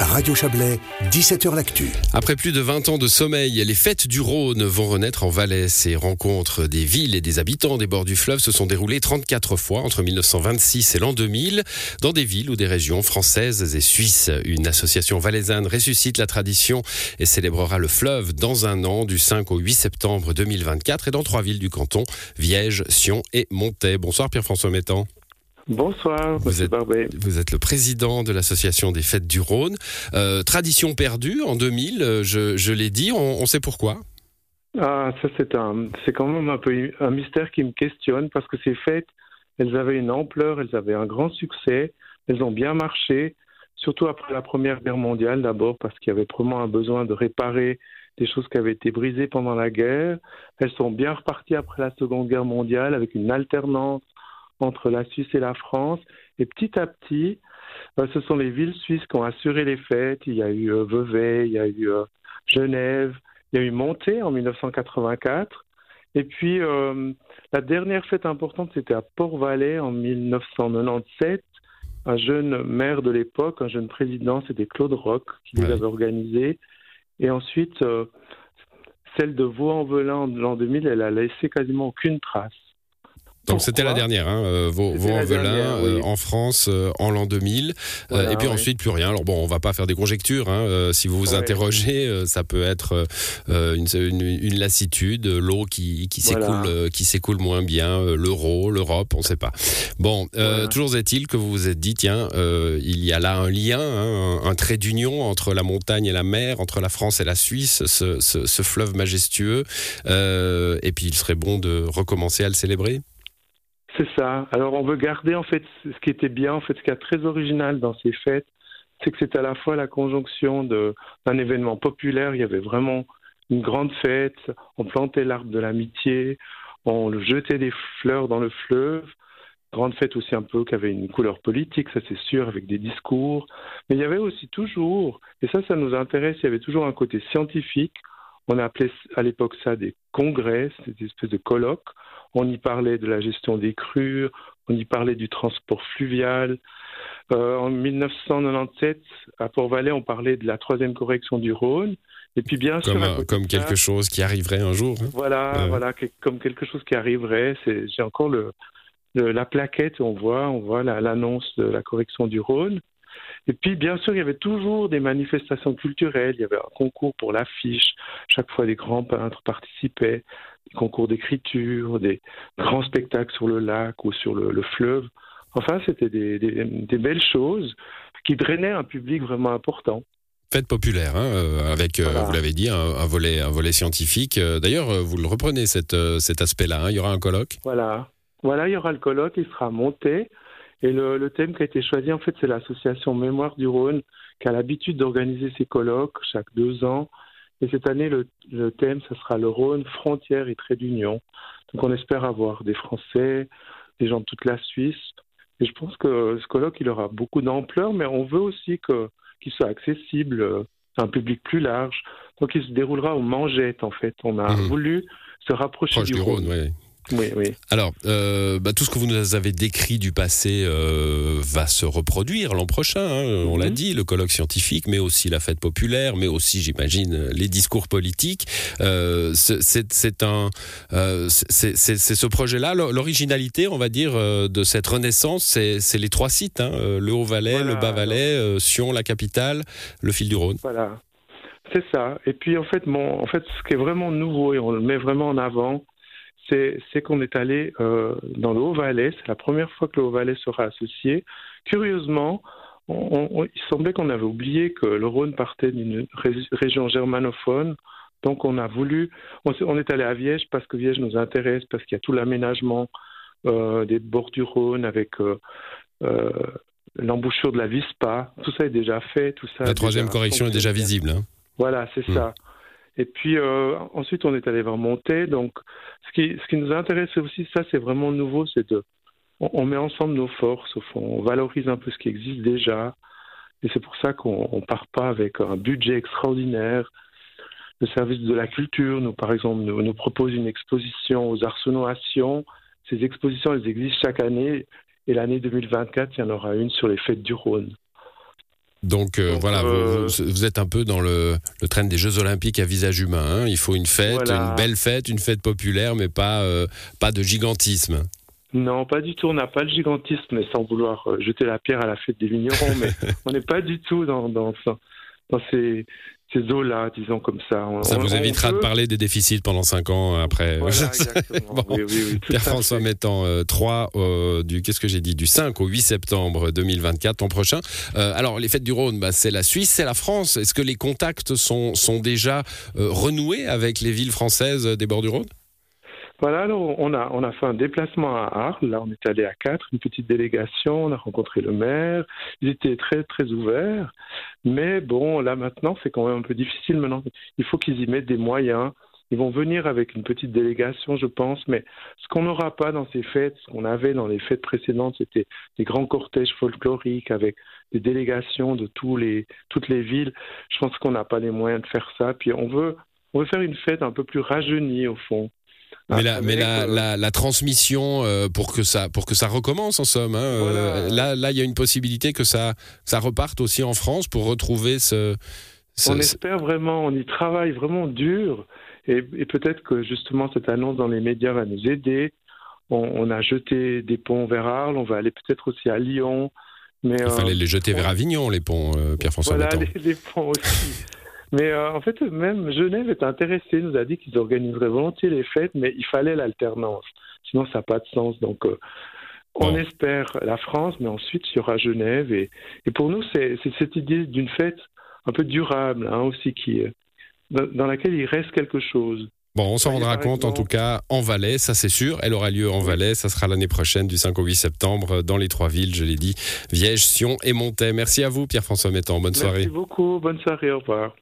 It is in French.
Radio Chablais, 17h L'Actu. Après plus de 20 ans de sommeil, les fêtes du Rhône vont renaître en Valais. Ces rencontres des villes et des habitants des bords du fleuve se sont déroulées 34 fois entre 1926 et l'an 2000 dans des villes ou des régions françaises et suisses. Une association valaisanne ressuscite la tradition et célébrera le fleuve dans un an du 5 au 8 septembre 2024 et dans trois villes du canton, Viège, Sion et Montaix. Bonsoir Pierre-François Mettan. Bonsoir, vous êtes, vous êtes le président de l'association des fêtes du Rhône. Euh, tradition perdue en 2000, euh, je, l'ai dit, on, sait pourquoi Ah, ça c'est un, c'est quand même un peu un mystère qui me questionne parce que ces fêtes, elles avaient une ampleur, elles avaient un grand succès, elles ont bien marché, surtout après la Première Guerre mondiale d'abord parce qu'il y avait vraiment un besoin de réparer des choses qui avaient été brisées pendant la guerre. Elles sont bien reparties après la Seconde Guerre mondiale avec une alternance entre la Suisse et la France. Et petit à petit, euh, ce sont les villes suisses qui ont assuré les fêtes. Il y a eu euh, Vevey, il y a eu euh, Genève, il y a eu Monté en 1984. Et puis, la dernière fête importante, c'était à Port-Valais en 1997. Un jeune maire de l'époque, un jeune président, c'était Claude Roch qui les avait organisées. Et ensuite, celle de Vaux-en-Velin en l'an 2000, elle a laissé quasiment aucune trace. Donc c'était la dernière, hein, euh, vos, velin euh, en France euh, en l'an 2000, et puis ensuite plus rien. Alors bon, on va pas faire des conjectures. Hein, si vous vous interrogez, ça peut être une, une, lassitude, l'eau qui, qui s'écoule, qui s'écoule moins bien, l'euro, l'Europe, on ne sait pas. Bon, toujours est-il que vous vous êtes dit, tiens, il y a là un lien, hein, un, trait d'union entre la montagne et la mer, entre la France et la Suisse, ce, ce, ce fleuve majestueux, et puis il serait bon de recommencer à le célébrer. C'est ça. Alors on veut garder en fait ce qui était bien, en fait ce qui est très original dans ces fêtes, c'est que c'est à la fois la conjonction d'un événement populaire, il y avait vraiment une grande fête, on plantait l'arbre de l'amitié, on jetait des fleurs dans le fleuve, grande fête aussi un peu qui avait une couleur politique, ça c'est sûr, avec des discours, mais il y avait aussi toujours, et ça ça nous intéresse, il y avait toujours un côté scientifique, on appelait à l'époque ça des congrès, des espèces de colloques, on y parlait de la gestion des crues, on y parlait du transport fluvial. Euh, en 1997, à Port-Valais, on parlait de la troisième correction du Rhône. Et puis bien comme, sûr, comme quelque chose qui arriverait un jour. Hein. Voilà, voilà, comme quelque chose qui arriverait. J'ai encore le, la plaquette, on voit, on voit l'annonce de la correction du Rhône. Et puis, bien sûr, il y avait toujours des manifestations culturelles. Il y avait un concours pour l'affiche. Chaque fois, des grands peintres participaient. Des concours d'écriture, des grands spectacles sur le lac ou sur le, fleuve. Enfin, c'était des, belles choses qui drainaient un public vraiment important. Fête populaire, hein, euh, avec, euh, vous l'avez dit, un, volet, un volet scientifique. Euh, d'ailleurs, vous le reprenez cet aspect-là. Hein. il y aura un colloque? Voilà, voilà, il y aura le colloque. Il sera monté et le, thème qui a été choisi, en fait, c'est l'association Mémoire du Rhône, qui a l'habitude d'organiser ses colloques chaque deux ans. Et cette année, le, thème, ce sera le Rhône, frontières et trait d'union. Donc on espère avoir des Français, des gens de toute la Suisse. Et je pense que ce colloque, il aura beaucoup d'ampleur, mais on veut aussi qu'il soit accessible à un public plus large. Donc il se déroulera au Mangette, en fait. On a mmh. voulu se rapprocher du, Rhône. Oui, oui. Alors, euh, bah, tout ce que vous nous avez décrit du passé euh, va se reproduire l'an prochain. Hein, on l'a mhm. dit, le colloque scientifique, mais aussi la fête populaire, mais aussi, j'imagine, les discours politiques. Euh, c'est un, c'est ce projet-là. L'originalité, on va dire, de cette renaissance, c'est les trois sites hein, le Haut-Valais, le Bas-Valais, Sion, la capitale, le fil du Rhône. Voilà. C'est ça. Et puis en fait, mon, en fait, ce qui est vraiment nouveau et on le met vraiment en avant, c'est qu'on est allé euh, dans le Haut-Valais. C'est la première fois que le Haut-Valais sera associé. Curieusement, il semblait qu'on avait oublié que le Rhône partait d'une région germanophone. Donc on a voulu, on, est allé à Viège parce que Viège nous intéresse, parce qu'il y a tout l'aménagement euh, des bords du Rhône avec euh, l'embouchure de la Vispa. Tout ça est déjà fait. Tout ça la troisième correction est déjà visible. Hein. Voilà, c'est hmm. ça. Et puis euh, ensuite, on est allé vers Monter. Donc, ce qui, nous intéresse aussi, ça, c'est vraiment nouveau, c'est de, on, met ensemble nos forces. Au fond, on valorise un peu ce qui existe déjà. Et c'est pour ça qu'on ne part pas avec un budget extraordinaire. Le service de la culture, nous, par exemple, nous, nous propose une exposition aux arsenaux à Sion. Ces expositions, elles existent chaque année. Et l'année 2024, il y en aura une sur les fêtes du Rhône. Donc, euh, voilà, vous, êtes un peu dans le, le train des Jeux Olympiques à visage humain. Hein. Il faut une fête, une belle fête, une fête populaire, mais pas, pas de gigantisme. Non, pas du tout. On n'a pas le gigantisme, mais sans vouloir jeter la pierre à la fête des vignerons, mais on n'est pas du tout dans, dans, dans ces, ces eaux-là, disons comme ça. ça vous évitera de parler des déficits pendant 5 ans après. Pierre-François mettant 3 euh, du, qu'est-ce que j'ai dit, du 5 au 8 septembre 2024, en prochain. Euh, alors, les fêtes du Rhône, bah, c'est la Suisse, c'est la France. Est-ce que les contacts sont, sont déjà euh, renoués avec les villes françaises des bords du Rhône? Voilà, alors on a, on a fait un déplacement à Arles. Là, on est allé à quatre, une petite délégation. On a rencontré le maire. Ils étaient très, très ouverts. Mais bon, là maintenant, c'est quand même un peu difficile maintenant. Il faut qu'ils y mettent des moyens. Ils vont venir avec une petite délégation, je pense, mais ce qu'on n'aura pas dans ces fêtes, ce qu'on avait dans les fêtes précédentes, c'était des grands cortèges folkloriques avec des délégations de tous les, toutes les villes. Je pense qu'on n'a pas les moyens de faire ça. Puis on veut, on veut faire une fête un peu plus rajeunie, au fond. Mais, la, mais la, la, la, transmission euh, pour que ça pour que ça recommence en somme. Hein, euh, là là il y a une possibilité que ça ça reparte aussi en France pour retrouver ce. on espère vraiment, on y travaille vraiment dur et, et peut-être que justement cette annonce dans les médias va nous aider. On, on a jeté des ponts vers Arles, on va aller peut-être aussi à Lyon. Mais, Il fallait euh, les jeter vers Avignon, les ponts, Pierre-François Voilà, les, les, ponts aussi. Mais euh, en fait, même Genève est intéressée, nous a dit qu'ils organiseraient volontiers les fêtes, mais il fallait l'alternance. Sinon, ça n'a pas de sens. Donc, euh, on espère la France, mais ensuite, il y aura Genève. Et, et pour nous, c'est cette idée d'une fête un peu durable hein, aussi, qui, euh, dans laquelle il reste quelque chose. Bon, on s'en rendra compte en tout cas en Valais, ça c'est sûr. Elle aura lieu en Valais, ça sera l'année prochaine du 5 au 8 septembre dans les trois villes, je l'ai dit, Viège, Sion et Montaix. Merci à vous Pierre-François Mettan, bonne soirée. Merci beaucoup, bonne soirée, au revoir.